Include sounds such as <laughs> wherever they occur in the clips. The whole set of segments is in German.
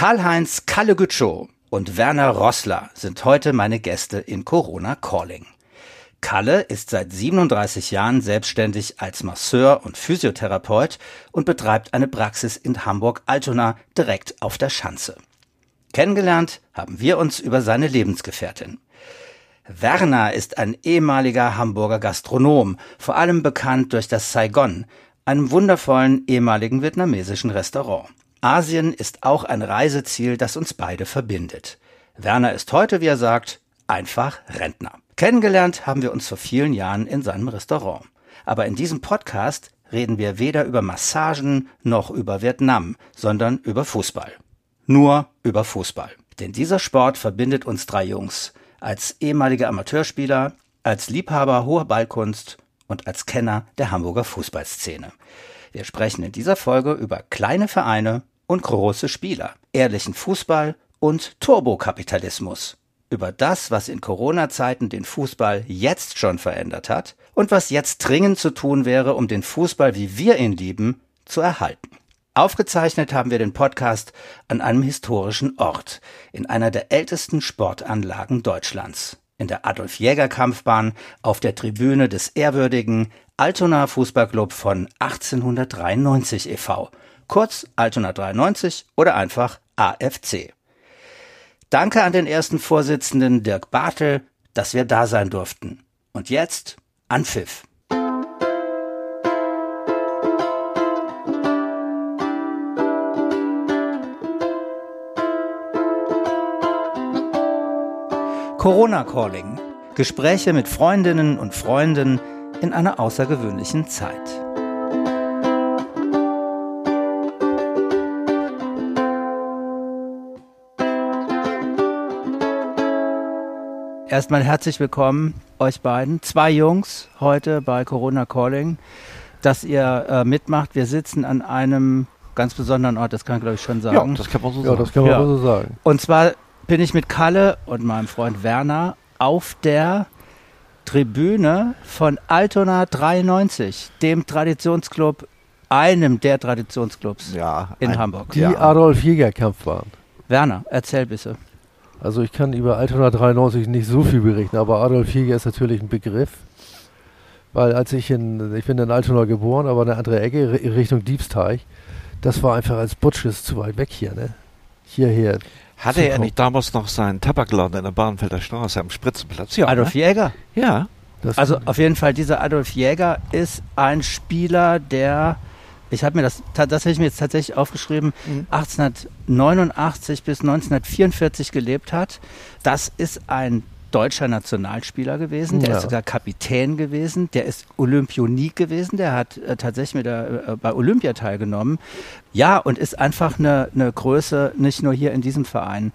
Karl-Heinz Kalle-Gütschow und Werner Rossler sind heute meine Gäste in Corona Calling. Kalle ist seit 37 Jahren selbstständig als Masseur und Physiotherapeut und betreibt eine Praxis in Hamburg-Altona direkt auf der Schanze. Kennengelernt haben wir uns über seine Lebensgefährtin. Werner ist ein ehemaliger Hamburger Gastronom, vor allem bekannt durch das Saigon, einem wundervollen ehemaligen vietnamesischen Restaurant. Asien ist auch ein Reiseziel, das uns beide verbindet. Werner ist heute, wie er sagt, einfach Rentner. Kennengelernt haben wir uns vor vielen Jahren in seinem Restaurant. Aber in diesem Podcast reden wir weder über Massagen noch über Vietnam, sondern über Fußball. Nur über Fußball. Denn dieser Sport verbindet uns drei Jungs. Als ehemalige Amateurspieler, als Liebhaber hoher Ballkunst und als Kenner der Hamburger Fußballszene. Wir sprechen in dieser Folge über kleine Vereine und große Spieler, ehrlichen Fußball und Turbokapitalismus. Über das, was in Corona-Zeiten den Fußball jetzt schon verändert hat und was jetzt dringend zu tun wäre, um den Fußball, wie wir ihn lieben, zu erhalten. Aufgezeichnet haben wir den Podcast an einem historischen Ort, in einer der ältesten Sportanlagen Deutschlands, in der Adolf-Jäger-Kampfbahn auf der Tribüne des ehrwürdigen Altona Fußballclub von 1893 e.V., kurz Altona 93 oder einfach AFC. Danke an den ersten Vorsitzenden Dirk Bartel, dass wir da sein durften. Und jetzt an Pfiff. Corona Calling. Gespräche mit Freundinnen und Freunden in einer außergewöhnlichen Zeit. Erstmal herzlich willkommen euch beiden, zwei Jungs heute bei Corona Calling, dass ihr äh, mitmacht. Wir sitzen an einem ganz besonderen Ort, das kann ich glaube ich schon sagen. Ja, das kann man so Ja, sagen. das kann man Ja. so sagen. Und zwar bin ich mit Kalle und meinem Freund Werner auf der Tribüne von Altona 93, dem Traditionsclub, einem der Traditionsclubs Ja, in ein- Hamburg. Die Ja. Adolf Jäger Kampfbahn. Werner, erzähl bitte. Also ich kann über Altona 93 nicht so viel berichten, aber Adolf Jäger ist natürlich ein Begriff. Weil als ich in, ich bin in Altona geboren, aber eine andere Ecke, Ri- Richtung Diebsteich, das war einfach als Butches zu weit weg hier, ne? Hierher. Hatte er nicht damals noch seinen Tabakladen in der Bahnfelder Straße am Spritzenplatz? Ja. Adolf ne? Jäger. Ja. Das Also auf jeden Fall, dieser Adolf Jäger ist ein Spieler, der, ich habe mir das, das habe ich mir jetzt tatsächlich aufgeschrieben, Mhm. 1889 bis 1944 gelebt hat. Das ist ein deutscher Nationalspieler gewesen, der Ja. ist sogar Kapitän gewesen, der ist Olympionik gewesen, der hat äh, tatsächlich mit der, äh, bei Olympia teilgenommen. Ja, und ist einfach eine, eine Größe, nicht nur hier in diesem Verein.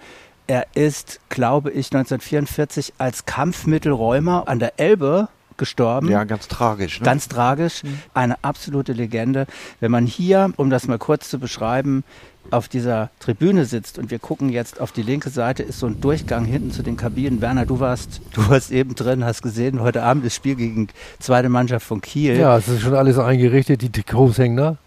Er ist, glaube ich, 1944 als Kampfmittelräumer an der Elbe gestorben. ja, ganz tragisch. Ne? Ganz tragisch, eine absolute Legende. Wenn man hier, um das mal kurz zu beschreiben, auf dieser Tribüne sitzt und wir gucken jetzt auf die linke Seite, ist so ein Durchgang hinten zu den Kabinen. Werner, du warst, du warst eben drin, hast gesehen, heute Abend das Spiel gegen zweite Mannschaft von Kiel. ja, es ist schon alles eingerichtet, die Trikots hängen da.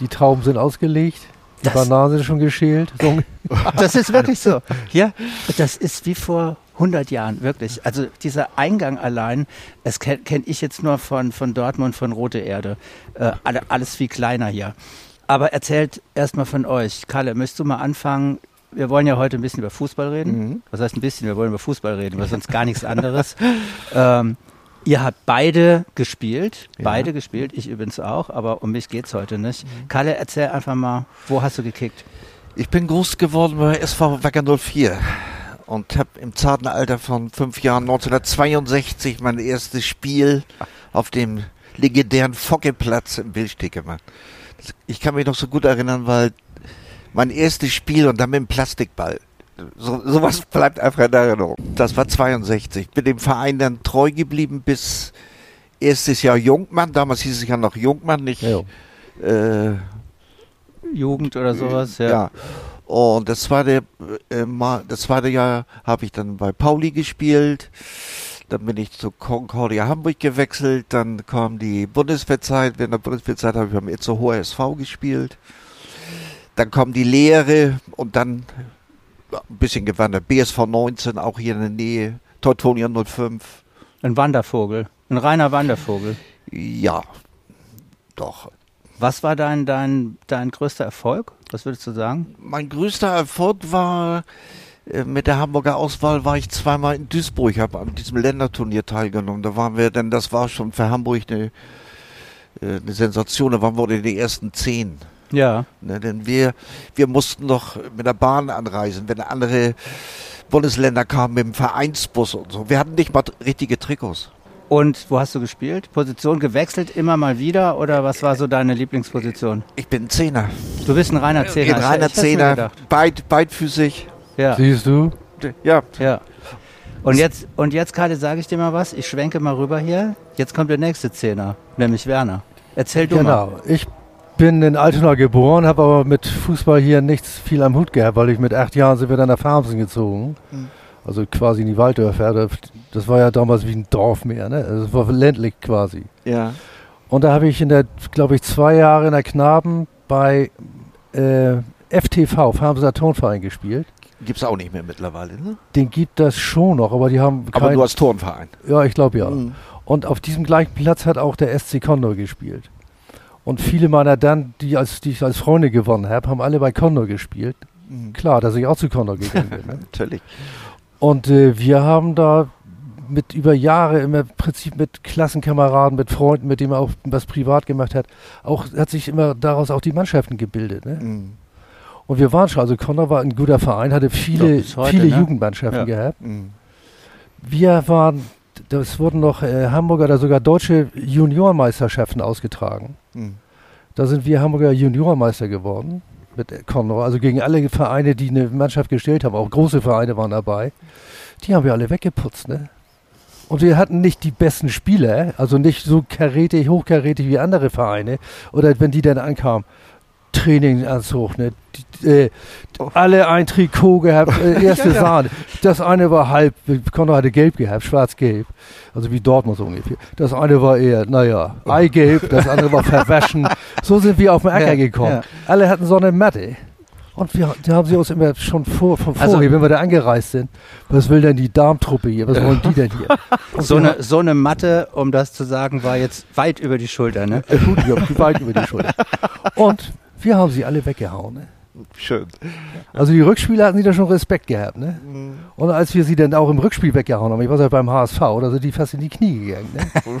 Die Trauben sind ausgelegt, die Das- Bananen sind schon geschält. So, <laughs> Das ist wirklich so. Ja, das ist wie vor 100 Jahren, wirklich. Also dieser Eingang allein, das kenne kenn ich jetzt nur von, von Dortmund, von Rote Erde. Äh, alle, alles viel kleiner hier. Aber erzählt erstmal von euch. Kalle, möchtest du mal anfangen? Wir wollen ja heute ein bisschen über Fußball reden. Mhm. Was heißt ein bisschen? Wir wollen über Fußball reden, weil sonst gar nichts anderes. <laughs> ähm, ihr habt beide gespielt, Ja. beide gespielt, ich übrigens auch, aber um mich geht's heute nicht. Kalle, erzähl einfach mal, wo hast du gekickt? Ich bin groß geworden bei SV Wacker 04 und habe im zarten Alter von fünf Jahren 1962 mein erstes Spiel auf dem legendären Fockeplatz im Bildsteg gemacht. Ich kann mich noch so gut erinnern, weil mein erstes Spiel und dann mit dem Plastikball. So, sowas bleibt einfach in Erinnerung. Das war 62. Bin dem Verein dann treu geblieben bis erstes Jahr Jungmann. Damals hieß es ja noch Jungmann, nicht ja. äh, Jugend oder sowas, ja. ja. Und das zweite, äh, Mal, das zweite Jahr habe ich dann bei Pauli gespielt. Dann bin ich zu Concordia Hamburg gewechselt. Dann kam die Bundeswehrzeit. Während der Bundeswehrzeit habe ich beim Itzehoer SV gespielt. Dann kommen die Lehre und dann ein bisschen gewandert. BSV 19, auch hier in der Nähe. Teutonia 05. Ein Wandervogel, ein reiner Wandervogel. Ja, doch. Was war dein, dein, dein größter Erfolg? Was würdest du sagen? Mein größter Erfolg war äh, mit der Hamburger Auswahl war ich zweimal in Duisburg, habe an diesem Länderturnier teilgenommen. Da waren wir, denn das war schon für Hamburg eine, äh, eine Sensation. Da waren wir in die ersten zehn. Ja. Ne, denn wir, wir mussten noch mit der Bahn anreisen, wenn andere Bundesländer kamen mit dem Vereinsbus und so. Wir hatten nicht mal richtige Trikots. Und wo hast du gespielt? Position gewechselt immer mal wieder oder was war so deine Lieblingsposition? Ich bin ein Zehner. Du bist ein reiner Zehner. Ein reiner Ich Zehner, beid, beidfüßig. Ja, Siehst du? Ja, ja. Und jetzt, und jetzt, Kalle, sage ich dir mal was. Ich schwenke mal rüber hier. Jetzt kommt der nächste Zehner, nämlich Werner. Erzähl du mal. Genau. Ich bin in Altona geboren, habe aber mit Fußball hier nichts viel am Hut gehabt, weil ich mit acht Jahren sind wir dann nach Farmsen gezogen. Mhm. Also quasi in die Walddörfer. Da- Das war ja damals wie ein Dorf mehr, ne? Es war ländlich quasi. ja. Und da habe ich in der, glaube ich, zwei Jahre in der Knaben bei äh, FTV, Farmser Turnverein gespielt. Gibt's auch nicht mehr mittlerweile, ne? Den gibt das schon noch, aber die haben Aber kein- nur als Turnverein. Ja, ich glaube ja. Mhm. Und auf diesem gleichen Platz hat auch der SC Condor gespielt. Und viele meiner dann, die, als, die ich als Freunde gewonnen habe, haben alle bei Condor gespielt. Mhm. Klar, dass ich auch zu Condor gegangen bin. Ne? <laughs> Natürlich. Und äh, wir haben da mit über Jahre immer im Prinzip mit Klassenkameraden, mit Freunden, mit denen man auch was privat gemacht hat, auch hat sich immer daraus auch die Mannschaften gebildet. Ne? Mhm. Und wir waren schon, also Condor war ein guter Verein, hatte viele, Ja, heute, viele ne? Jugendmannschaften Ja. gehabt. Mhm. Wir waren, das wurden noch äh, Hamburger oder sogar deutsche Juniormeisterschaften ausgetragen. Mhm. Da sind wir Hamburger Juniormeister geworden mit Condor. Also gegen alle Vereine, die eine Mannschaft gestellt haben, auch große Vereine waren dabei. Die haben wir alle weggeputzt, ne? Und wir hatten nicht die besten Spieler, also nicht so karätig, hochkarätig wie andere Vereine. Oder wenn die dann ankamen, Trainingsanzug, ne? Die, äh, alle ein Trikot gehabt, äh, <laughs> erste Ja, ja. Sahne. Das eine war halb, Conor hatte gelb gehabt, schwarz-gelb. Also wie Dortmund so ungefähr. Das eine war eher, naja, eigelb, das andere war verwaschen. So sind wir auf den Acker Ja, gekommen. ja. Alle hatten so eine Matte. Und wir, da haben sie uns immer schon vor, von Also- vorher, wenn wir da angereist sind, was will denn die Darmtruppe hier? Was wollen die denn hier? <laughs> So eine, so eine Matte, um das zu sagen, war jetzt weit über die Schulter, ne? äh, Gut, haben weit über die Schulter. Und wir haben sie alle weggehauen. Ne? Schön. Also die Rückspieler hatten sie da schon Respekt gehabt. Ne? Mhm. Und als wir sie dann auch im Rückspiel weggehauen haben, ich war ja beim HSV, da sind die fast in die Knie gegangen. Ne? <laughs>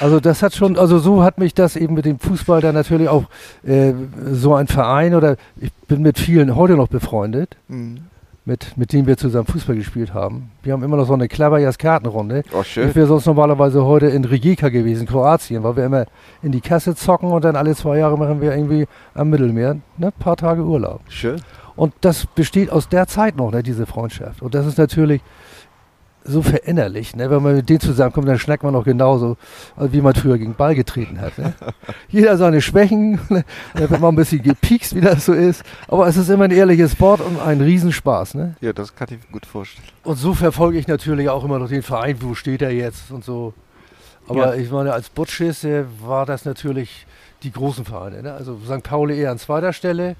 Also das hat schon, also so hat mich das eben mit dem Fußball dann natürlich auch äh, so ein Verein oder ich bin mit vielen heute noch befreundet, Mhm. Mit, mit denen wir zusammen Fußball gespielt haben. Wir haben immer noch so eine Klaverjas Kartenrunde. Oh, schön. Ich wäre sonst normalerweise heute in Rijeka gewesen, Kroatien, weil wir immer in die Kasse zocken und dann alle zwei Jahre machen wir irgendwie am Mittelmeer ne, paar Tage Urlaub. Schön. Und das besteht aus der Zeit noch, ne, diese Freundschaft. Und das ist natürlich so verinnerlicht. Ne? Wenn man mit denen zusammenkommt, dann schnackt man noch genauso, wie man früher gegen Ball getreten hat. Ne? <laughs> Jeder seine Schwächen, <laughs> ne? da wird man ein bisschen gepiekst, wie das so ist. Aber es ist immer ein ehrliches Wort und ein Riesenspaß. Ne? Ja, das kann ich mir gut vorstellen. Und so verfolge ich natürlich auch immer noch den Verein, wo steht er jetzt und so. Aber Ja. ich meine, als Butschis äh, war das natürlich die großen Vereine. Ne? Also St. Pauli eher an zweiter Stelle,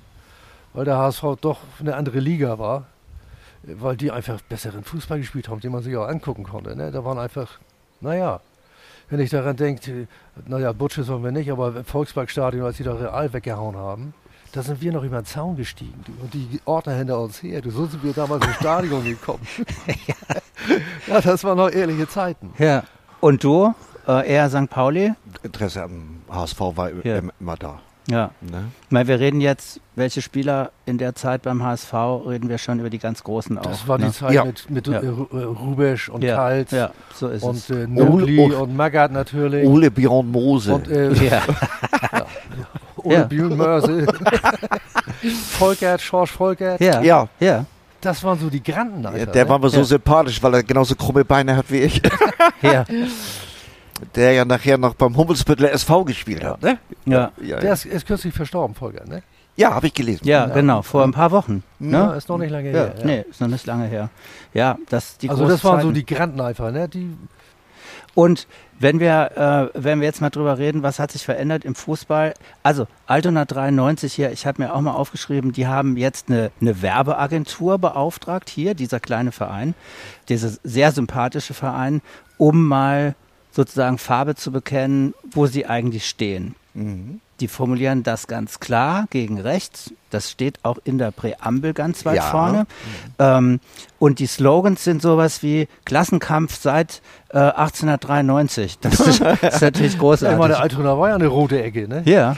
weil der HSV doch eine andere Liga war. Äh, Weil die einfach besseren Fußball gespielt haben, den man sich auch angucken konnte. Ne? Da waren einfach, naja, wenn ich daran denke, naja, Butschis wollen wir nicht, aber im Volksparkstadion, als sie da Real weggehauen haben, da sind wir noch über den Zaun gestiegen. Du, und die Ordner hinter uns her. Du, so sind wir damals ins Stadion <laughs> gekommen. <laughs> ja, das waren noch ehrliche Zeiten. Ja. Und du, äh, eher St. Pauli? Interesse am HSV war Ja. im- immer da. Ja. Ne? Ich meine, wir reden jetzt, welche Spieler in der Zeit beim HSV, reden wir schon über die ganz Großen auch. Das war ne? die Zeit Ja. mit, mit Ja. äh, äh, Rubesch und ja, Kalt Ja, so ist und es. äh, Nobli Ole- und Magath natürlich. Ole Björn Mose. Und äh, Ja. <laughs> Ole Ja. Bühnenmörse. <laughs> Volkert, Schorsch Volkert. ja. ja, Ja. Das waren so die Granden. ja, Alter, der ne? war mir so Ja. sympathisch, weil er genauso krumme Beine hat wie ich. Ja. <laughs> Der ja nachher noch beim Hummelsbüttler SV gespielt hat, ne? Ja. Ja, Der ja. ist, ist kürzlich verstorben, Volkert, ne? ja habe ich gelesen. Ja, Ja. genau, vor ein paar Wochen. Ja, Ne? ist noch nicht lange Ja, her. ja. nee, ist noch nicht lange her. Ja, das die also das waren so Zeiten. die Granden einfach, ne? Die, Und wenn wir, äh, wenn wir jetzt mal drüber reden, was hat sich verändert im Fußball? Also Altona 93 hier, ich habe mir auch mal aufgeschrieben, die haben jetzt eine, eine Werbeagentur beauftragt hier, dieser kleine Verein, dieser sehr sympathische Verein, um mal sozusagen Farbe zu bekennen, wo sie eigentlich stehen. Mhm. Die formulieren das ganz klar gegen rechts. Das steht auch in der Präambel ganz weit ja. vorne. Mhm. Ähm, und die Slogans sind sowas wie Klassenkampf seit äh, 1893. Das <laughs> ist, das ist natürlich großartig. Ja, meine Altona war ja eine rote Ecke, ne? Ja.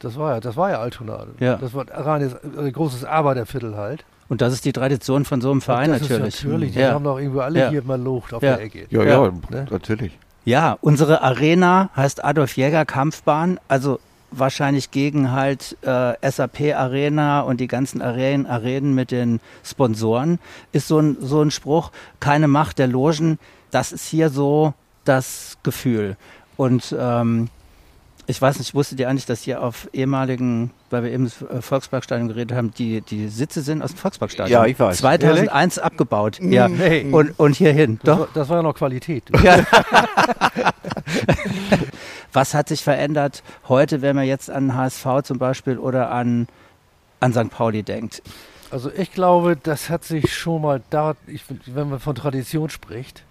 Das war ja, das war ja Altona. Ja. Das war ein reines, ein großes Arbeiterviertel halt. Und das ist die Tradition von so einem Verein natürlich. natürlich, die ja. haben doch irgendwo alle ja. hier mal Lucht auf ja. der Ecke. Ja, ja, ne? natürlich. Ja, unsere Arena heißt Adolf Jäger Kampfbahn. Also wahrscheinlich gegen halt äh, SAP Arena und die ganzen Arenen, Arenen mit den Sponsoren, ist so ein, so ein Spruch, keine Macht der Logen, das ist hier so das Gefühl. Und ähm, ich weiß nicht, wusstet ihr eigentlich, dass hier auf ehemaligen, weil wir eben das Volksparkstadion geredet haben, die, die Sitze sind aus dem Volksparkstadion. Ja, ich weiß. 2001 Ehrlich? abgebaut. Ja. Nee. Und, und hierhin. Das Doch. War, das war ja noch Qualität. <laughs> Ja. Was hat sich verändert heute, wenn man jetzt an HSV zum Beispiel oder an, an St. Pauli denkt? Also ich glaube, das hat sich schon mal da, ich, wenn man von Tradition spricht,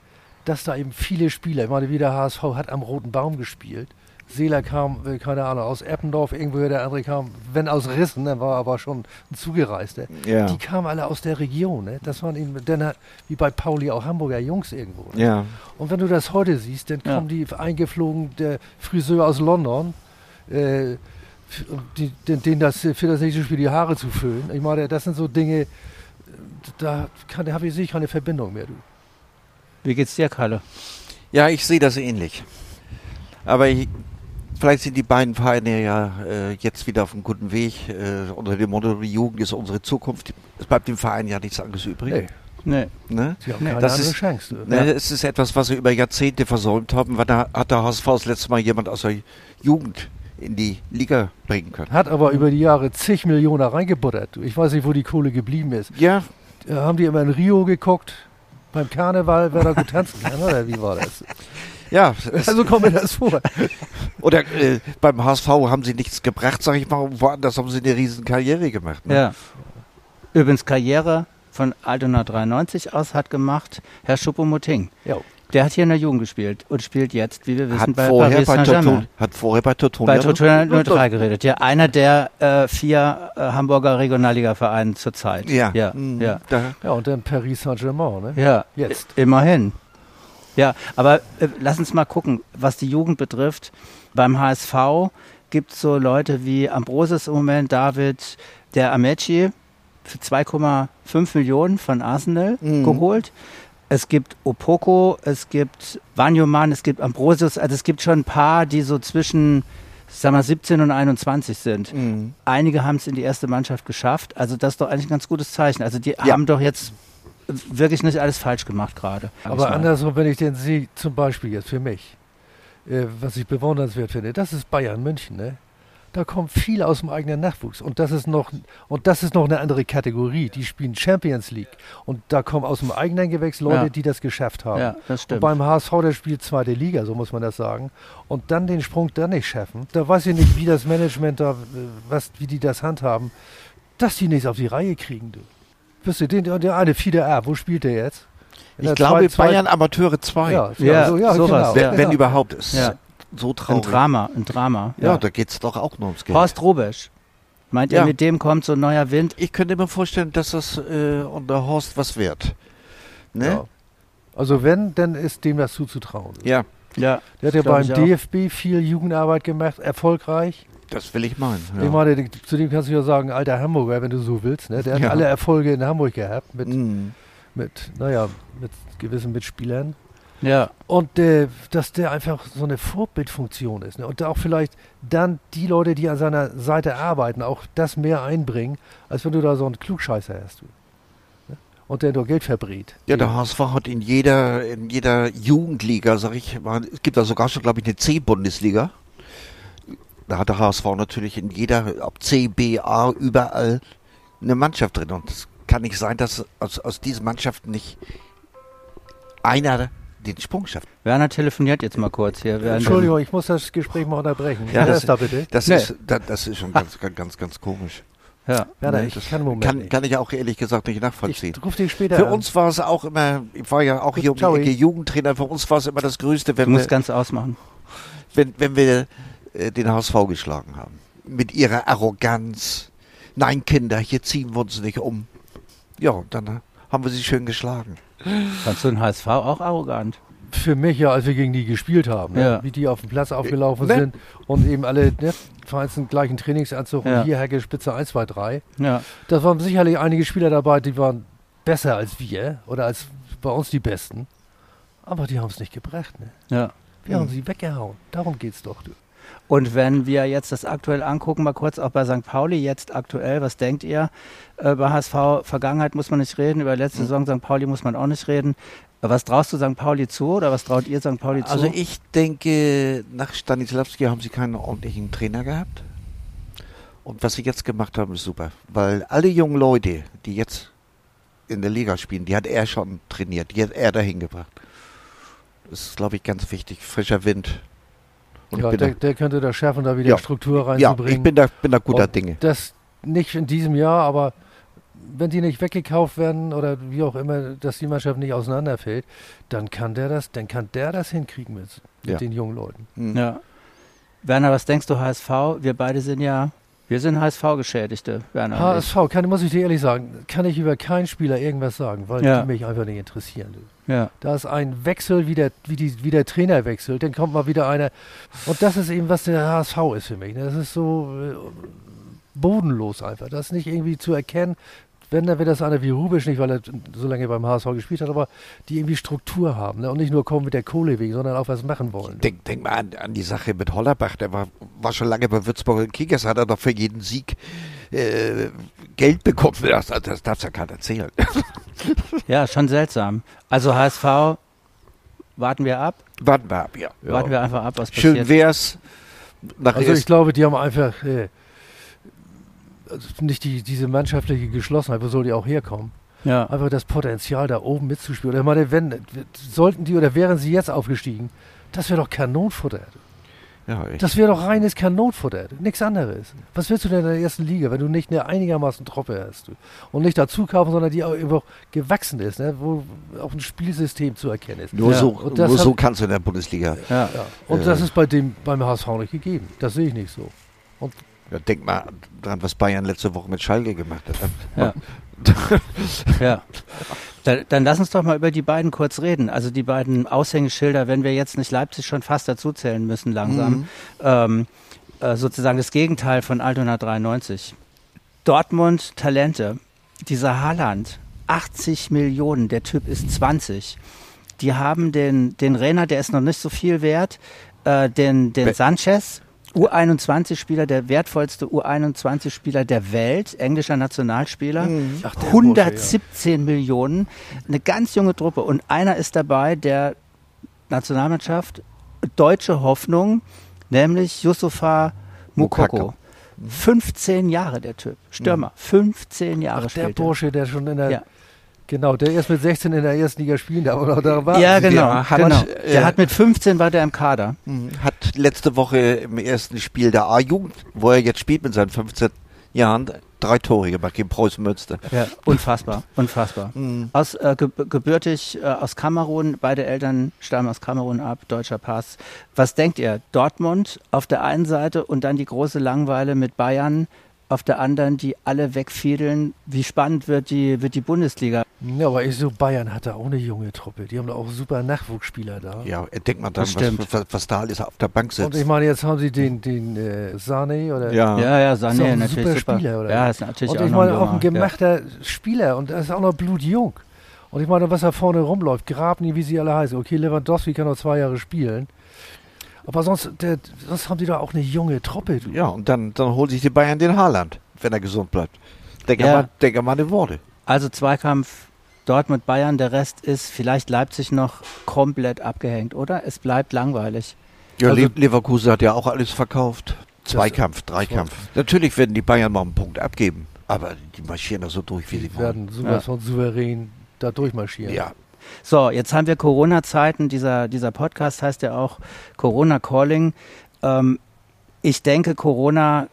dass da eben viele Spieler, ich meine, wie der HSV hat am Roten Baum gespielt Seeler kam, äh, keine Ahnung, aus Eppendorf, irgendwoher der andere kam, wenn aus Rissen, dann war aber schon ein Zugereister. Ja. Die kamen alle aus der Region. Ne? Das waren eben, dann, wie bei Pauli auch Hamburger Jungs irgendwo. Ne? Ja. Und wenn du das heute siehst, dann ja. kommen die eingeflogen, der Friseur aus London, äh, die, den, den das für das nächste Spiel die Haare zu föhnen. Ich meine, das sind so Dinge, da, da habe ich sicher keine Verbindung mehr. Du. Wie geht's dir, Kalle? Ja, ich sehe das ähnlich. Aber ich, Vielleicht sind die beiden Vereine ja äh, jetzt wieder auf einem guten Weg äh, unter dem Motto, die Jugend ist unsere Zukunft. Es bleibt dem Verein ja nichts anderes übrig. Nee. Nee. Ne? Sie haben keine das ist, Chance. Ne, ja. Es ist etwas, was sie über Jahrzehnte versäumt haben. Wann hat der HSV das letzte Mal jemand aus der Jugend in die Liga bringen können? Hat aber über die Jahre zig Millionen reingebuttert. Ich weiß nicht, wo die Kohle geblieben ist. Ja. Haben die immer in Rio geguckt? Beim Karneval, wer da gut tanzen kann, oder wie war das? <laughs> Ja, <laughs> also kommt mir das vor. <laughs> Oder äh, beim HSV haben sie nichts gebracht, sag ich mal, woanders haben sie eine riesen Karriere gemacht. Ne? Ja. Übrigens Karriere von Altona 93 aus hat gemacht Herr Schuppomoting. Ja. Der hat hier in der Jugend gespielt und spielt jetzt, wie wir wissen, hat bei vorher Paris Saint-Germain. Hat vorher bei Tortona, bei Tortona 03 geredet. Ja, einer der äh, vier äh, Hamburger Regionalliga-Vereine zurzeit. Ja. Ja, mhm. ja. ja, und dann Paris Saint-Germain, ne? Ja, jetzt. Immerhin. Ja, aber äh, lass uns mal gucken, was die Jugend betrifft. Beim HSV gibt es so Leute wie Ambrosius im Moment, David, der Amechi für 2,5 Millionen von Arsenal mhm. geholt. Es gibt Opoko, es gibt Vanyoman, es gibt Ambrosius, also es gibt schon ein paar, die so zwischen sag mal 17 und 21 sind. Mhm. Einige haben es in die erste Mannschaft geschafft. Also das ist doch eigentlich ein ganz gutes Zeichen. Also die ja. haben doch jetzt wirklich nicht alles falsch gemacht gerade. Aber andersrum, wenn ich den sehe, zum Beispiel jetzt für mich, äh, was ich bewundernswert finde, das ist Bayern München, ne? Da kommt viel aus dem eigenen Nachwuchs und das ist noch und das ist noch eine andere Kategorie. Die spielen Champions League und da kommen aus dem eigenen Gewächs Leute, ja. die das geschafft haben. Ja, das stimmt. Und beim HSV der spielt zweite Liga, so muss man das sagen. Und dann den Sprung da nicht schaffen. Da weiß ich nicht, wie das Management da, was, wie die das handhaben, dass die nichts auf die Reihe kriegen. Du. Wisst ihr, den, der eine Fieder R, wo spielt der jetzt? In ich glaube zwei, Bayern Amateure 2. Ja, ja, so, ja sowas. Genau. Wenn, wenn überhaupt ist. Ja. So traurig. Ein Drama, ein Drama. Ja, ja da geht es doch auch nur ums Geld. Horst Robesch. Meint ihr, mit dem kommt so ein neuer Wind? Ich könnte mir vorstellen, dass das äh, unter Horst was wird. Ne? Also wenn, dann ist dem das zuzutrauen. Ja. ja der hat ja beim DFB viel Jugendarbeit gemacht, erfolgreich. Das will ich meinen. Ja. Ich meine, zu dem kannst du ja sagen, alter Hamburger, wenn du so willst. Ne? Der hat ja. alle Erfolge in Hamburg gehabt mit, mm. mit, naja, mit gewissen Mitspielern. Ja. Und äh, dass der einfach so eine Vorbildfunktion ist. Ne? Und auch vielleicht dann die Leute, die an seiner Seite arbeiten, auch das mehr einbringen, als wenn du da so einen Klugscheißer hast. Ne? Und der nur Geld verbrät. Ja, der HSV hat in jeder, in jeder Jugendliga, sag ich mal, es gibt da sogar schon, glaube ich, eine C-Bundesliga da hat der HSV natürlich in jeder, ob C, B, A, überall eine Mannschaft drin. Und es kann nicht sein, dass aus, aus diesen Mannschaften nicht einer den Sprung schafft. Werner telefoniert jetzt mal kurz hier. während- Entschuldigung, ich muss das Gespräch mal unterbrechen. Ja, das- ist da bitte? Das, Nee. ist, das, das ist schon ganz, ganz, ganz, ganz komisch. Ja. Werner, Nee, ich das kann Moment kann, nicht. kann ich auch ehrlich gesagt nicht nachvollziehen. Ich ruf dich später Für an. uns war es auch immer, ich war ja auch hier um die. Ecke Jugendtrainer, für uns war es immer das Größte, Du wenn musst wir, ganz ausmachen. wenn, wenn wir den HSV geschlagen haben. Mit ihrer Arroganz. Nein, Kinder, hier ziehen wir uns nicht um. Ja, dann äh, haben wir sie schön geschlagen. Fandst du den HSV auch arrogant? Für mich ja, als wir gegen die gespielt haben, ne? Ja. wie die auf dem Platz aufgelaufen Ne? sind und eben alle ne, vereinzelten gleichen Trainingsanzug Ja. und hier Hecke Spitze 1, 2, 3. Ja. Da waren sicherlich einige Spieler dabei, die waren besser als wir oder als bei uns die Besten. Aber die haben es nicht gebracht. Ne? Ja. Wir Hm. haben sie weggehauen. Darum geht's doch. Du. Und wenn wir jetzt das aktuell angucken, mal kurz auch bei St. Pauli jetzt aktuell, was denkt ihr? Äh, bei HSV Vergangenheit muss man nicht reden, über letzte Hm. Saison St. Pauli muss man auch nicht reden. Äh, Was traust du St. Pauli zu oder was traut ihr St. Pauli zu? Also ich denke, nach Stanislavski haben sie keinen ordentlichen Trainer gehabt. Und was sie jetzt gemacht haben, ist super. Weil alle jungen Leute, die jetzt in der Liga spielen, die hat er schon trainiert, die hat er dahin gebracht. Das ist, glaube ich, ganz wichtig. Frischer Wind. Und Ja, der, der könnte das schaffen, da wieder Ja. Struktur ja, reinzubringen. ich bin da, bin da guter Und Dinge. Das nicht in diesem Jahr, aber wenn die nicht weggekauft werden oder wie auch immer, dass die Mannschaft nicht auseinanderfällt, dann kann der das, dann kann der das hinkriegen mit, mit Ja. den jungen Leuten. Hm. ja. Werner, was denkst du HSV? Wir beide sind ja, wir sind HSV-Geschädigte, Werner. HSV, kann, muss ich dir ehrlich sagen, kann ich über keinen Spieler irgendwas sagen, weil Ja. die mich einfach nicht interessieren. Ja. Da ist ein Wechsel, wie der, wie, die, wie der Trainer wechselt, dann kommt mal wieder einer. Und das ist eben, was der HSV ist für mich. ne? Das ist so äh, bodenlos einfach. Das ist nicht irgendwie zu erkennen. Wenn, dann wird das einer wie Rubisch, nicht weil er so lange beim HSV gespielt hat, aber die irgendwie Struktur haben ne? und nicht nur kommen mit der Kohle wegen, sondern auch was machen wollen. Denk, denk mal an, an die Sache mit Hollerbach, der war, war schon lange bei Würzburg und Kickers, hat er doch für jeden Sieg äh, Geld bekommen. Das, das darf ja keiner erzählen. <laughs> ja, schon seltsam. Also HSV, warten wir ab. Warten wir ab, ja. Warten wir einfach ab, was Schön passiert. wär's. Nach Also ich glaube, die haben einfach äh, nicht die, diese mannschaftliche Geschlossenheit, wo soll die auch herkommen? Ja. einfach das Potenzial da oben mitzuspielen. Ich meine, wenn, sollten die oder wären sie jetzt aufgestiegen, das wäre doch Kanonenfutter. ja, Das wäre doch reines Kanonenfutter, nichts anderes. Was willst du denn in der ersten Liga, wenn du nicht eine einigermaßen Truppe hast? Und nicht dazu kaufen, sondern die auch einfach gewachsen ist, ne? wo auch ein Spielsystem zu erkennen ist. nur Ja, so, und nur hat- so kannst du in der Bundesliga. Ja. Ja. Und Äh. das ist bei dem beim HSV nicht gegeben. Das sehe ich nicht so. Ja, denk mal dran, was Bayern letzte Woche mit Schalke gemacht hat. Ja. ja. <laughs> Da, dann lass uns doch mal über die beiden kurz reden. Also die beiden Aushängeschilder, wenn wir jetzt nicht Leipzig schon fast dazuzählen müssen langsam. Mhm. Ähm, äh, sozusagen das Gegenteil von Altona 93. Dortmund Talente. Dieser Haaland, 80 Millionen, der Typ ist 20. Die haben den, den Renner, der ist noch nicht so viel wert, äh, den, den Be- Sanchez, U21-Spieler, der wertvollste U21-Spieler der Welt, englischer Nationalspieler. Mhm. Ach, der 117 Millionen, eine ganz junge Truppe. Und einer ist dabei, der Nationalmannschaft, deutsche Hoffnung, nämlich Yusufa Mukoko. Mukoko. 15 Jahre der Typ, Stürmer, 15 Jahre Ach, der er. Bursche, der schon in der Ja. Genau, der erst mit 16 in der ersten Liga spielen darf oder da war. Ja, genau. Ja, hat- genau. äh, der hat mit 15 war der im Kader. Mhm. Hat letzte Woche im ersten Spiel der A-Jugend, wo er jetzt spielt mit seinen 15 Jahren, drei Tore gemacht gegen Preußen Münster. Ja. Unfassbar, unfassbar. Mhm. Aus, äh, ge gebürtig äh, aus Kamerun, beide Eltern stammen aus Kamerun ab, deutscher Pass. Was denkt ihr? Dortmund auf der einen Seite und dann die große Langweile mit Bayern auf der anderen, die alle wegfiedeln. Wie spannend wird die, wird die Bundesliga? Ja, aber ich so, Bayern hatte auch eine junge Truppe. Die haben da auch super Nachwuchsspieler da. Ja, denk mal dran, Das stimmt. was, was, was da alles auf der Bank sitzt. Und ich meine, jetzt haben sie den, den äh, Sané oder ja. Ja, ja, Ist auch Sané ein natürlich super super. Spieler, oder? Ja, ist natürlich und auch ich meine auch ein gemachter Spieler und er ist auch noch blutjung. Und ich meine, was da vorne rumläuft, Grabni, wie sie alle heißen. Okay, Lewandowski kann noch zwei Jahre spielen. Aber sonst, der, sonst haben die da auch eine junge Truppe. Du. Ja, und dann, dann holt sich die Bayern den Haaland, wenn er gesund bleibt. Denk Ja. mal, denk mal die Worte. Also Zweikampf Dortmund Bayern, der Rest ist vielleicht Leipzig noch komplett abgehängt, oder? Es bleibt langweilig. Ja, Also- Le Leverkusen hat ja auch alles verkauft. Zweikampf, Dreikampf. Natürlich werden die Bayern mal einen Punkt abgeben, aber die marschieren da so durch, wie sie Die wollen. werden sowas Ja. von souverän da durchmarschieren. Ja, So, jetzt haben wir Corona-Zeiten. Dieser, dieser Podcast heißt ja auch Corona Calling. Ähm, ich denke, Corona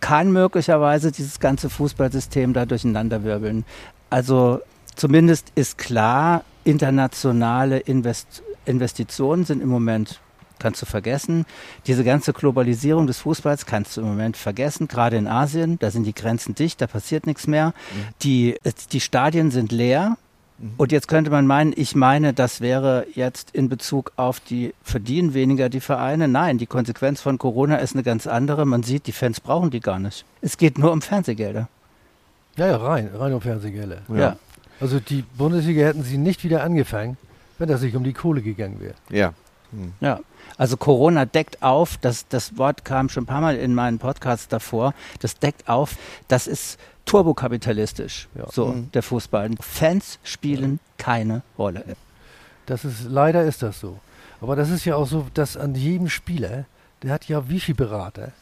kann möglicherweise dieses ganze Fußballsystem da durcheinanderwirbeln. Also zumindest ist klar, internationale Invest Investitionen sind im Moment kannst du vergessen. Diese ganze Globalisierung des Fußballs kannst du im Moment vergessen, gerade in Asien, da sind die Grenzen dicht, da passiert nichts mehr. Mhm. Die, die Stadien sind leer. Mhm. Und jetzt könnte man meinen, ich meine, das wäre jetzt in Bezug auf die verdienen weniger die Vereine. Nein, die Konsequenz von Corona ist eine ganz andere. Man sieht, die Fans brauchen die gar nicht. Es geht nur um Fernsehgelder. Ja, ja, rein, rein um Fernsehgelder. Ja. ja. Also die Bundesliga hätten sie nicht wieder angefangen, wenn das nicht um die Kohle gegangen wäre. Ja. Hm. Ja. Also Corona deckt auf, das, das Wort kam schon ein paar Mal in meinen Podcasts davor, das deckt auf, das ist turbokapitalistisch, ja. so mhm. der Fußball. Fans spielen ja. keine Rolle. Das ist, leider ist das so. Aber das ist ja auch so, dass an jedem Spieler, der hat ja wie viel Berater?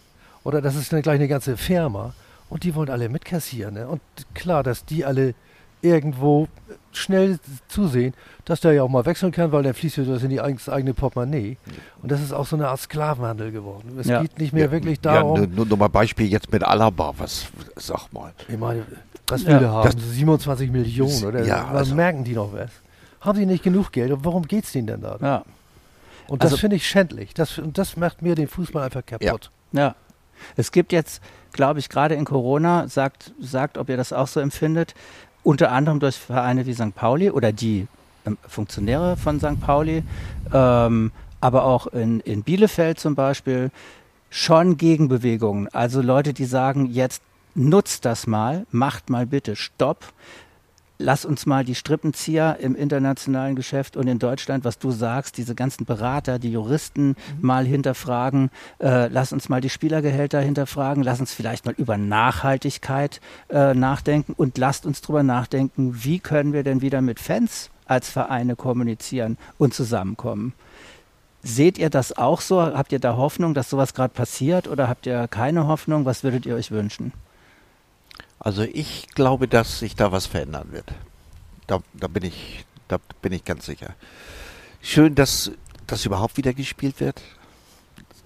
Oder das ist dann gleich eine ganze Firma und die wollen alle mitkassieren. Ne? Und klar, dass die alle irgendwo schnell zusehen, dass der ja auch mal wechseln kann, weil der fließt ja das in die das eigene Portemonnaie. Und das ist auch so eine Art Sklavenhandel geworden. Es ja. geht nicht mehr ja, wirklich darum. Ja, nur, nur mal Beispiel jetzt mit Alaba, was sag mal. Ich meine, was will ja, haben? 27 Millionen, oder? Ja, was also, merken die noch was? Haben die nicht genug Geld? Und warum geht es denen denn da? Ja. Und das also, finde ich schändlich. Das, und das macht mir den Fußball einfach kaputt. Ja. ja. Es gibt jetzt, glaube ich, gerade in Corona, sagt, sagt, ob ihr das auch so empfindet, unter anderem durch Vereine wie St. Pauli oder die ähm, Funktionäre von St. Pauli, ähm, aber auch in, in Bielefeld zum Beispiel, schon Gegenbewegungen. Also Leute, die sagen, jetzt nutzt das mal, macht mal bitte Stopp lass uns mal die Strippenzieher im internationalen Geschäft und in Deutschland, was du sagst, diese ganzen Berater, die Juristen mhm. mal hinterfragen, äh, lass uns mal die Spielergehälter hinterfragen, lass uns vielleicht mal über Nachhaltigkeit äh, nachdenken und lasst uns darüber nachdenken, wie können wir denn wieder mit Fans als Vereine kommunizieren und zusammenkommen. Seht ihr das auch so? Habt ihr da Hoffnung, dass sowas gerade passiert oder habt ihr keine Hoffnung? Was würdet ihr euch wünschen? Also ich glaube, dass sich da was verändern wird. Da, da bin ich, da bin ich ganz sicher. Schön, dass das überhaupt wieder gespielt wird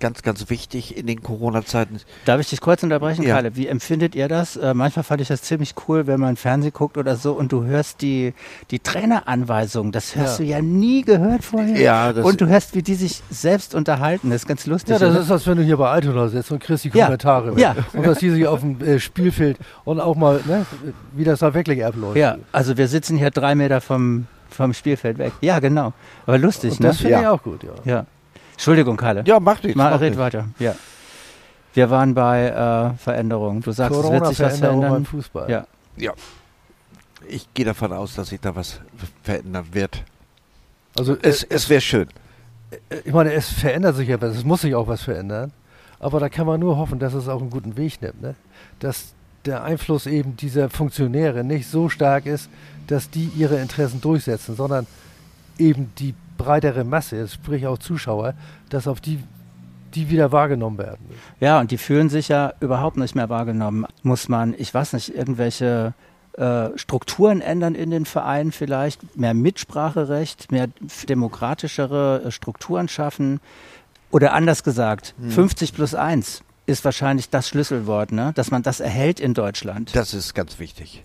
ganz, ganz wichtig in den Corona-Zeiten. Darf ich dich kurz unterbrechen, ja. Kalle? Wie empfindet ihr das? Äh, manchmal fand ich das ziemlich cool, wenn man Fernsehen guckt oder so und du hörst die, die Traineranweisungen. Das hörst ja. du ja nie gehört vorher. Ja, und du hörst, wie die sich selbst unterhalten. Das ist ganz lustig. Ja, das oder? ist, als wenn du hier bei Altona sitzt und kriegst die Kommentare. Ja. ja. Und dass die sich auf dem äh, Spielfeld und auch mal, ne, wie das da wirklich abläuft. Ja, also wir sitzen hier drei Meter vom, vom Spielfeld weg. Ja, genau. Aber lustig, und das ne? finde ich auch gut, ja. ja. Entschuldigung, Kalle. Ja, mach nichts. Mal, mach red nicht. weiter. Ja. Wir waren bei äh, Veränderungen. Du sagst, es wird sich was verändern. Im Fußball. Ja. ja. Ich gehe davon aus, dass sich da was verändern wird. Also es, äh, es wäre schön. Äh, ich meine, es verändert sich ja was. Es muss sich auch was verändern. Aber da kann man nur hoffen, dass es auch einen guten Weg nimmt. Ne? Dass der Einfluss eben dieser Funktionäre nicht so stark ist, dass die ihre Interessen durchsetzen, sondern eben die breitere Masse, sprich auch Zuschauer, dass auf die die wieder wahrgenommen werden. Ja, und die fühlen sich ja überhaupt nicht mehr wahrgenommen. Muss man, ich weiß nicht, irgendwelche äh, Strukturen ändern in den Vereinen vielleicht, mehr Mitspracherecht, mehr demokratischere äh, Strukturen schaffen. Oder anders gesagt, hm. 50 plus 1 ist wahrscheinlich das Schlüsselwort, ne? dass man das erhält in Deutschland. Das ist ganz wichtig.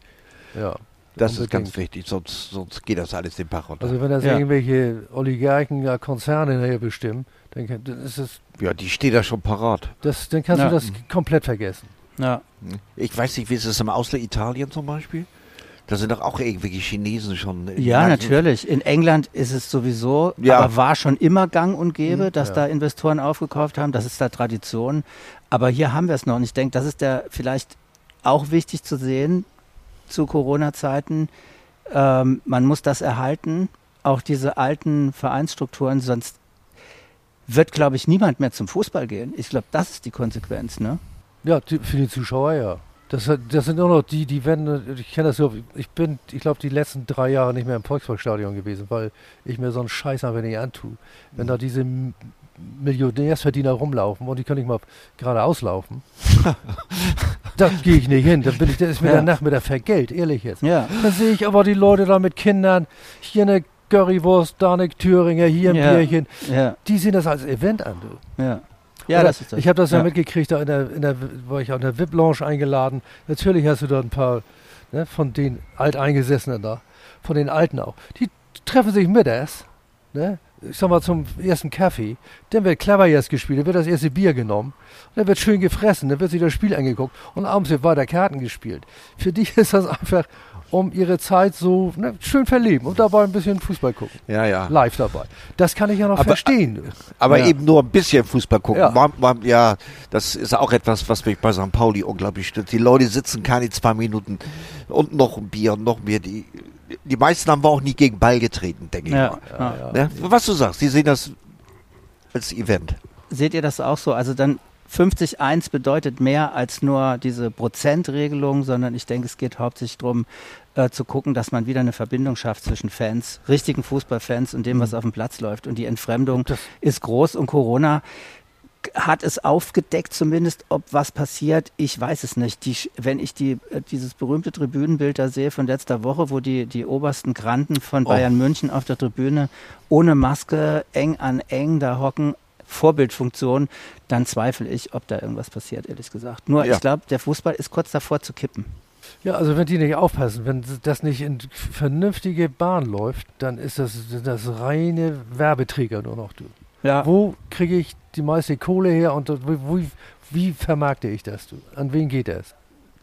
Ja. Das unbedingt. ist ganz wichtig, sonst, sonst geht das alles den Bach runter. Also wenn das ja. irgendwelche Oligarchen, ja, Konzerne nachher bestimmen, dann, dann ist es... Ja, die steht da schon parat. Das, dann kannst ja. du das komplett vergessen. Ja. Ich weiß nicht, wie ist es im Ausland Italien zum Beispiel? Da sind doch auch irgendwelche Chinesen schon. Ja, natürlich. In England ist es sowieso, ja. aber war schon immer gang und gäbe, mhm, dass ja. da Investoren aufgekauft haben. Das ist da Tradition. Aber hier haben wir es noch. Und ich denke, das ist der vielleicht auch wichtig zu sehen, zu Corona-Zeiten. Ähm, man muss das erhalten, auch diese alten Vereinsstrukturen, sonst wird, glaube ich, niemand mehr zum Fußball gehen. Ich glaube, das ist die Konsequenz, ne? Ja, für die Zuschauer ja. Das, das sind nur noch die, die wenn, ich kenne das so, ich bin, ich glaube, die letzten drei Jahre nicht mehr im Volksparkstadion gewesen, weil ich mir so einen Scheiß einfach nicht antue. Wenn da diese Millionärsverdiener rumlaufen und die können nicht mal geradeaus laufen. <laughs> da gehe ich nicht hin. Da bin ich, das ist mir ja. der Nachmittag vergelt, ehrlich jetzt. Ja. Da sehe ich aber die Leute da mit Kindern, hier eine Currywurst, Danik Thüringer, hier ein Ja. Bierchen. Ja, Die sehen das als Event an, du. ja. Ja, Oder das ist das. Ich habe das ja, Ja. mitgekriegt, da in der, in der, war ich auch in der VIP-Lounge eingeladen. Natürlich hast du da ein paar ne, von den Alteingesessenen da, von den Alten auch. Die treffen sich mittags, ne, ich sag mal zum ersten Kaffee, dann wird Klaverjas gespielt, dann wird das erste Bier genommen, dann wird schön gefressen, dann wird sich das Spiel angeguckt und abends wird weiter Karten gespielt. Für die <laughs> ist das einfach, um ihre Zeit so ne, schön verleben und dabei ein bisschen Fußball gucken. Ja, ja. Live dabei. Das kann ich ja noch Aber- verstehen. Aber Ja. eben nur ein bisschen Fußball gucken. Ja. Man, man, ja, das ist auch etwas, was mich bei St. Pauli unglaublich stört. Die Leute sitzen keine zwei Minuten und noch ein Bier und noch mehr. Die, die meisten haben wir auch nie gegen Ball getreten, denke ich Ja, mal. ja. Ne? Was du sagst, die sehen das als Event. Seht ihr das auch so? Also dann 50-1 bedeutet mehr als nur diese Prozentregelung, sondern ich denke, es geht hauptsächlich darum, äh, zu gucken, dass man wieder eine Verbindung schafft zwischen Fans, richtigen Fußballfans und dem, was auf dem Platz läuft. Und die Entfremdung Das- ist groß und Corona hat es aufgedeckt, zumindest ob was passiert, ich weiß es nicht. Die, Sch- wenn ich die, äh, dieses berühmte Tribünenbild da sehe von letzter Woche, wo die, die obersten Granten von Oh. Bayern München auf der Tribüne ohne Maske eng an eng da hocken, Vorbildfunktion, dann zweifle ich, ob da irgendwas passiert, ehrlich gesagt. Nur Ja. ich glaube, der Fußball ist kurz davor zu kippen. Ja, also wenn die nicht aufpassen, wenn das nicht in vernünftige Bahn läuft, dann ist das das reine Werbeträger nur noch du. Ja. Wo kriege ich die meiste Kohle her und wo, wo, wie vermarkte ich das du? An wen geht das?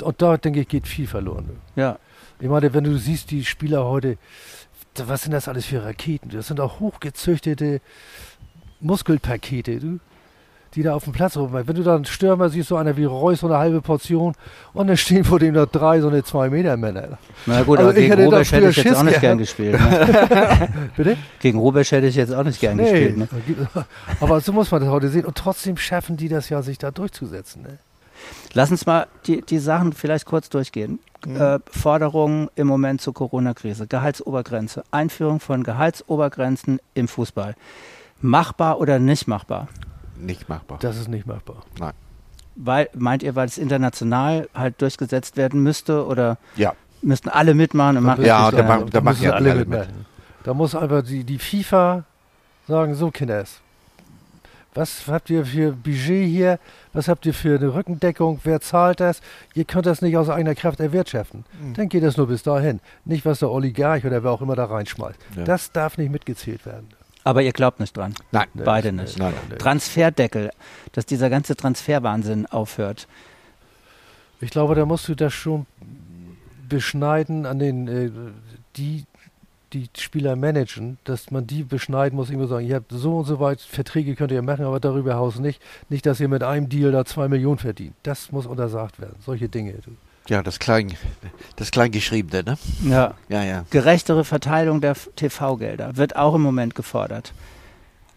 Und da denke ich, geht viel verloren. Du. Ja. Ich meine, wenn du siehst, die Spieler heute, was sind das alles für Raketen? Das sind auch hochgezüchtete Muskelpakete, du, die da auf dem Platz rummachen. Wenn du da einen Stürmer siehst, so einer wie Reus, so eine halbe Portion, und dann stehen vor dem da drei so eine zwei Meter Männer. Na gut, Also aber ich gegen Rubesch hätte ich jetzt Schiss auch nicht gern gespielt. Ne? <laughs> Bitte? gegen Rubesch hätte ich jetzt auch nicht gern gespielt. Ne? <laughs> Aber so muss man das heute sehen. Und trotzdem schaffen die das ja, sich da durchzusetzen. Ne? Lass uns mal die, die Sachen vielleicht kurz durchgehen. Äh, Forderungen im Moment zur Corona-Krise, Gehaltsobergrenze, Einführung von Gehaltsobergrenzen im Fußball. Machbar oder nicht machbar? Nicht machbar. Das ist nicht machbar. Weil, meint ihr, weil es international halt durchgesetzt werden müsste oder Ja. müssten alle mitmachen und Da Ja, es da nicht? machen- da machen müssen ja alle mit. mitmachen. Da muss einfach die, die FIFA sagen, so Kinders, was habt ihr für Budget hier? Was habt ihr für eine Rückendeckung? Wer zahlt das? Ihr könnt das nicht aus eigener Kraft erwirtschaften. Mhm. Dann geht das nur bis dahin. Nicht, was der Oligarch oder wer auch immer da reinschmeißt. Ja. Das darf nicht mitgezählt werden. Aber ihr glaubt nicht dran. Nein. Beide nicht. Nein, nee. Transferdeckel, dass dieser ganze Transferwahnsinn aufhört. Ich glaube, da musst du das schon beschneiden an den, äh, die die Spieler managen, dass man die beschneiden muss, immer sagen, ihr habt so und so weit Verträge könnt ihr machen, aber darüber hinaus nicht. Nicht, dass ihr mit einem Deal da zwei Millionen verdient. Das muss untersagt werden. Solche Dinge. Ja, das Klein, das Kleingeschriebene, ne? Ja. Ja, ja. Gerechtere Verteilung der TV-Gelder wird auch im Moment gefordert.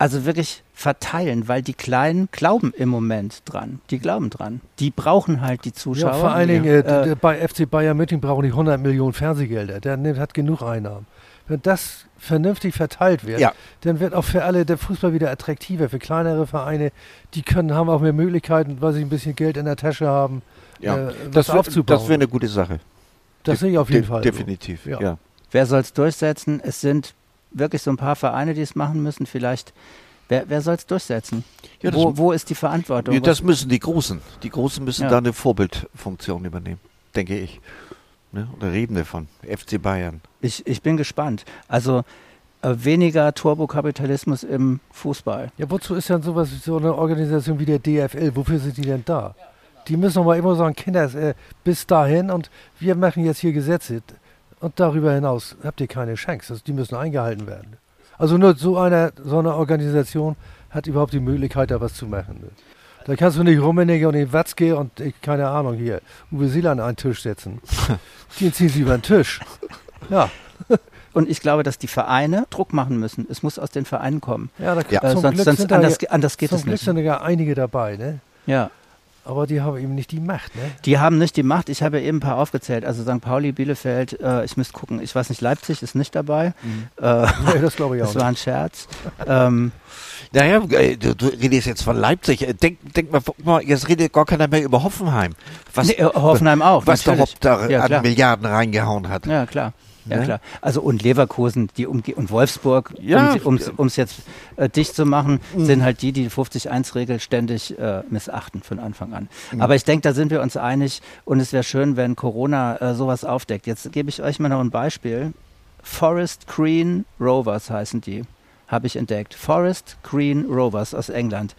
Also wirklich verteilen, weil die Kleinen glauben im Moment dran. Die glauben dran. Die brauchen halt die Zuschauer. Ja, vor allen Dingen Ja. äh, Äh, d- bei FC Bayern München brauchen die 100 Millionen Fernsehgelder. Der nimmt, hat genug Einnahmen. Wenn das vernünftig verteilt wird, Ja. dann wird auch für alle der Fußball wieder attraktiver. Für kleinere Vereine, die können haben auch mehr Möglichkeiten, weil sie ein bisschen Geld in der Tasche haben, ja. äh, das aufzubauen. das wäre eine gute Sache. das sehe ich auf jeden De- Fall. so. Definitiv, Ja. ja. wer soll es durchsetzen? Es sind wirklich so ein paar Vereine, die es machen müssen. Vielleicht, wer, wer soll es durchsetzen? Ja, wo, wo ist die Verantwortung? Ja, das müssen die Großen. Die Großen müssen Ja. da eine Vorbildfunktion übernehmen, denke ich. Ne? Oder reden davon. FC Bayern. ich, ich bin gespannt. Also äh, weniger Turbokapitalismus im Fußball. Ja, wozu ist denn sowas, so eine Organisation wie der DFL? Wofür sind die denn da? Die müssen mal immer sagen, Kinder, äh, bis dahin und wir machen jetzt hier Gesetze. Und darüber hinaus habt ihr keine Chance. Also die müssen eingehalten werden. Also nur so eine, so eine Organisation hat überhaupt die Möglichkeit, da was zu machen. Ne? Da kannst du nicht Rummenigge und den Watzke und ich, keine Ahnung hier, Uwe Seeler an einen Tisch setzen. <laughs> Die ziehen sie über den Tisch. Ja, <laughs> Und ich glaube, dass die Vereine Druck machen müssen. Es muss aus den Vereinen kommen. ja, da, Ja. Äh, zum sonst Glück sonst sind da anders, anders geht zum es Glück nicht. sind da ja einige dabei, ne? Ja. Aber die haben eben nicht die Macht, ne? Die haben nicht die Macht. Ich habe ja eben ein paar aufgezählt. Also St. Pauli, Bielefeld, äh, ich müsste gucken. Ich weiß nicht, Leipzig ist nicht dabei. Äh, <laughs> Nee, das glaube ich auch das war ein Scherz. ähm, Naja, äh, du, du redest jetzt von Leipzig. Äh, Denk, denk mal, guck mal, jetzt redet gar keiner mehr über Hoffenheim. Was, nee, äh, Hoffenheim auch. was der natürlich. Hopp da Ja, an. Milliarden reingehauen hat. Ja, klar. Ja, ne? klar. Also und Leverkusen die Umge und Wolfsburg, Ja. um es jetzt äh, dicht zu machen, sind halt die, die die 50-1-Regel ständig äh, missachten von Anfang an. Aber ich denke, da sind wir uns einig und es wäre schön, wenn Corona äh, sowas aufdeckt. Jetzt gebe ich euch mal noch ein Beispiel. Forest Green Rovers heißen die, habe ich entdeckt. Forest Green Rovers aus England.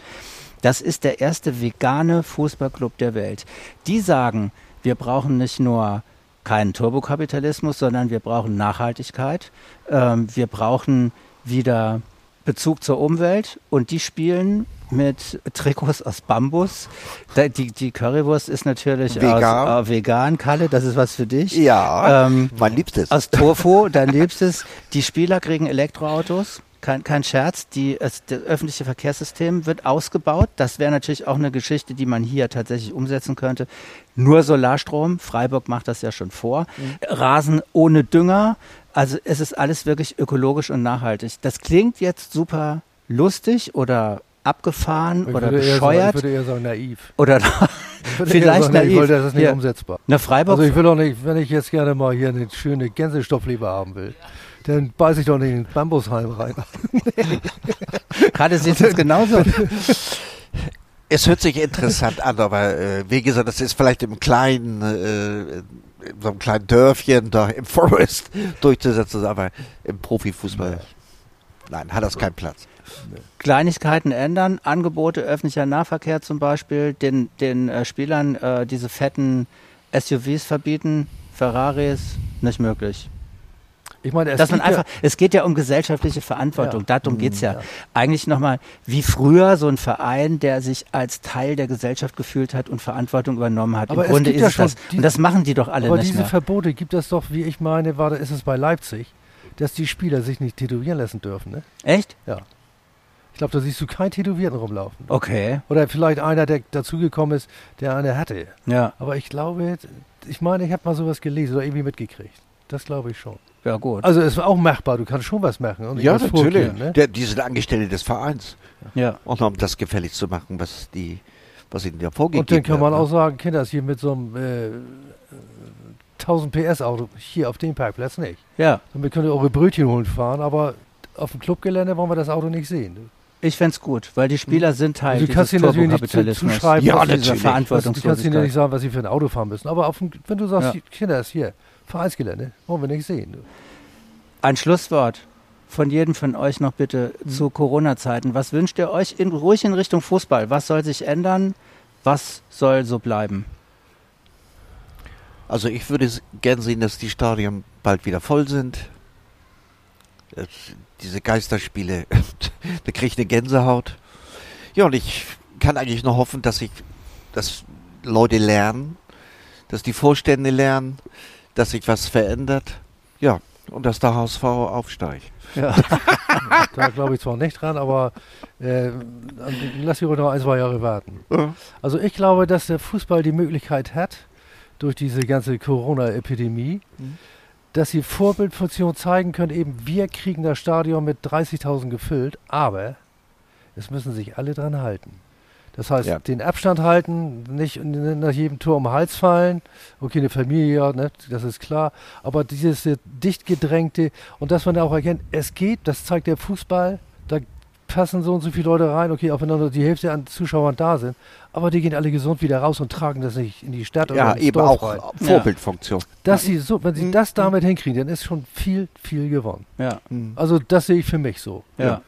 Das ist der erste vegane Fußballclub der Welt. Die sagen, wir brauchen nicht nur keinen Turbokapitalismus, sondern wir brauchen Nachhaltigkeit. Ähm, wir brauchen wieder Bezug zur Umwelt und die spielen mit Trikots aus Bambus. Die, die Currywurst ist natürlich Vegan. Aus, äh, vegan, Kalle, das ist was für dich. Ja, Ähm, mein Liebstes. aus Tofu, dein Liebstes. Die Spieler kriegen Elektroautos. Kein, kein Scherz, die, es, das öffentliche Verkehrssystem wird ausgebaut. Das wäre natürlich auch eine Geschichte, die man hier tatsächlich umsetzen könnte. Nur Solarstrom, Freiburg macht das ja schon vor. Rasen ohne Dünger. Also es ist alles wirklich ökologisch und nachhaltig. Das klingt jetzt super lustig oder abgefahren Ich oder eher sagen- bescheuert Ich würde eher sagen naiv. oder Ich <laughs> vielleicht sagen, naiv, naiv. weil das ist nicht Ja. umsetzbar. Na, Freiburg Also ich will doch nicht, wenn ich jetzt gerne mal hier eine schöne Gänsestoffleber haben will, dann beiß ich doch nicht in den Bambushalm rein. gerade sieht es genauso. Es hört sich interessant an, aber äh, wie gesagt, das ist vielleicht im kleinen, äh, in so einem kleinen Dörfchen da im Forest <laughs> durchzusetzen, aber im Profifußball, nein, hat das keinen Platz. Kleinigkeiten ändern, Angebote öffentlicher Nahverkehr zum Beispiel, den, den äh, Spielern äh, diese fetten SUVs verbieten, Ferraris, nicht möglich. Ich meine, es Dass man gibt ja- einfach, es geht ja um gesellschaftliche Verantwortung, Ja. darum geht's ja. Ja. Eigentlich nochmal, wie früher so ein Verein, der sich als Teil der Gesellschaft gefühlt hat und Verantwortung übernommen hat. Aber Im Grunde ist ja es das. die- und das machen die doch alle Aber nicht diese mehr. Verbote gibt es doch, wie ich meine, war, ist es bei Leipzig, dass die Spieler sich nicht tätowieren lassen dürfen. Ne? Echt? Ich glaube, da siehst du keinen Tätowierten rumlaufen. Okay, Oder vielleicht einer, der dazugekommen ist, der eine hatte. ja, Aber ich glaube, ich meine, ich habe mal sowas gelesen oder irgendwie mitgekriegt. Das glaube ich schon. Ja gut. Also es war auch machbar, du kannst schon was machen. Ja, natürlich. Ne? Der, die sind Angestellte des Vereins. ja. Und um das gefällig zu machen, was die, was ihnen ja vorgegeben Und dann kann man auch ne? sagen, Kinder, hier mit so einem äh, 1000 PS Auto hier auf dem Parkplatz nicht. ja. Damit könnt ihr eure Brötchen holen fahren, aber auf dem Clubgelände wollen wir das Auto nicht sehen. Ich fänd's gut, weil die Spieler sind Teil Also du kannst dieses ihnen natürlich nicht zuschreiben, Ja, was sie- natürlich. Du kannst ihnen ja Verantwortungslosigkeit. nicht sagen, was sie für ein Auto fahren müssen. Aber auf dem, wenn du sagst, Ja. Kinder, ist hier, Vereinsgelände, wollen wir nicht sehen. Ein Schlusswort von jedem von euch noch bitte Mhm. zu Corona-Zeiten. Was wünscht ihr euch in, ruhig in Richtung Fußball? Was soll sich ändern? Was soll so bleiben? Also ich würde gern sehen, dass die Stadien bald wieder voll sind. Äh, Diese Geisterspiele, <laughs> da kriege ich eine Gänsehaut. Ja, und ich kann eigentlich nur hoffen, dass ich, dass Leute lernen, dass die Vorstände lernen, dass sich was verändert. Ja, und dass der HSV aufsteigt. Ja. <laughs> Da glaube ich zwar nicht dran, aber äh, lass sie ruhig noch ein, zwei Jahre warten. Also ich glaube, dass der Fußball die Möglichkeit hat, durch diese ganze Corona-Epidemie, Mhm. dass sie Vorbildfunktion zeigen können, eben wir kriegen das Stadion mit 30.000 gefüllt, aber es müssen sich alle dran halten. Das heißt, Ja. den Abstand halten, nicht nach jedem Tor um den Hals fallen. Okay, eine Familie, ja, ne, das ist klar. Aber dieses äh, dicht gedrängte und dass man auch erkennt, es geht, das zeigt der Fußball, da passen so und so viele Leute rein, okay, auch wenn nur die Hälfte an Zuschauern da sind, aber die gehen alle gesund wieder raus und tragen das nicht in die Stadt Ja, oder ins eben Dorf auch rein. Vorbildfunktion. Dass sie so, wenn sie Mhm. das damit hinkriegen, dann ist schon viel, viel gewonnen. ja, Also das sehe ich für mich so. ja.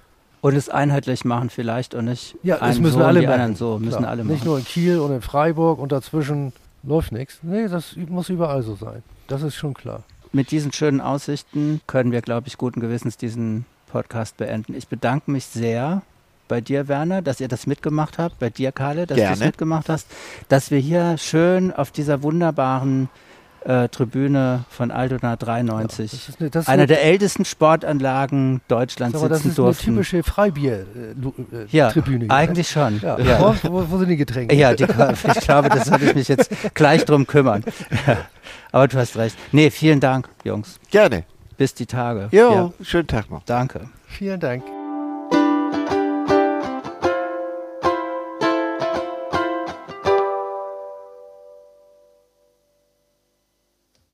Und es einheitlich machen vielleicht und nicht Ja, das müssen so alle die machen. anderen so. Müssen Klar. alle Nicht machen. nur in Kiel und in Freiburg und dazwischen läuft nichts. Nee, das muss überall so sein. Das ist schon klar. Mit diesen schönen Aussichten können wir, glaube ich, guten Gewissens diesen Podcast beenden. Ich bedanke mich sehr bei dir, Werner, dass ihr das mitgemacht habt, bei dir, Karle, dass du das Gerne. mitgemacht hast, dass wir hier schön auf dieser wunderbaren äh, Tribüne von Altona 93, Das ist eine, das ist einer eine, der ältesten Sportanlagen Deutschlands sag mal, das sitzen ist eine durften. typische Freibier-Tribüne. Ja, Tribüne. Eigentlich schon. Ja. Ja. Wo, wo, sind die Getränke? Ja, die, ich glaube, das sollte ich mich jetzt gleich drum kümmern. <laughs> Aber du hast recht. Nee, vielen Dank, Jungs. Gerne. Bis die Tage. Jo, schönen Tag noch. Danke. Vielen Dank.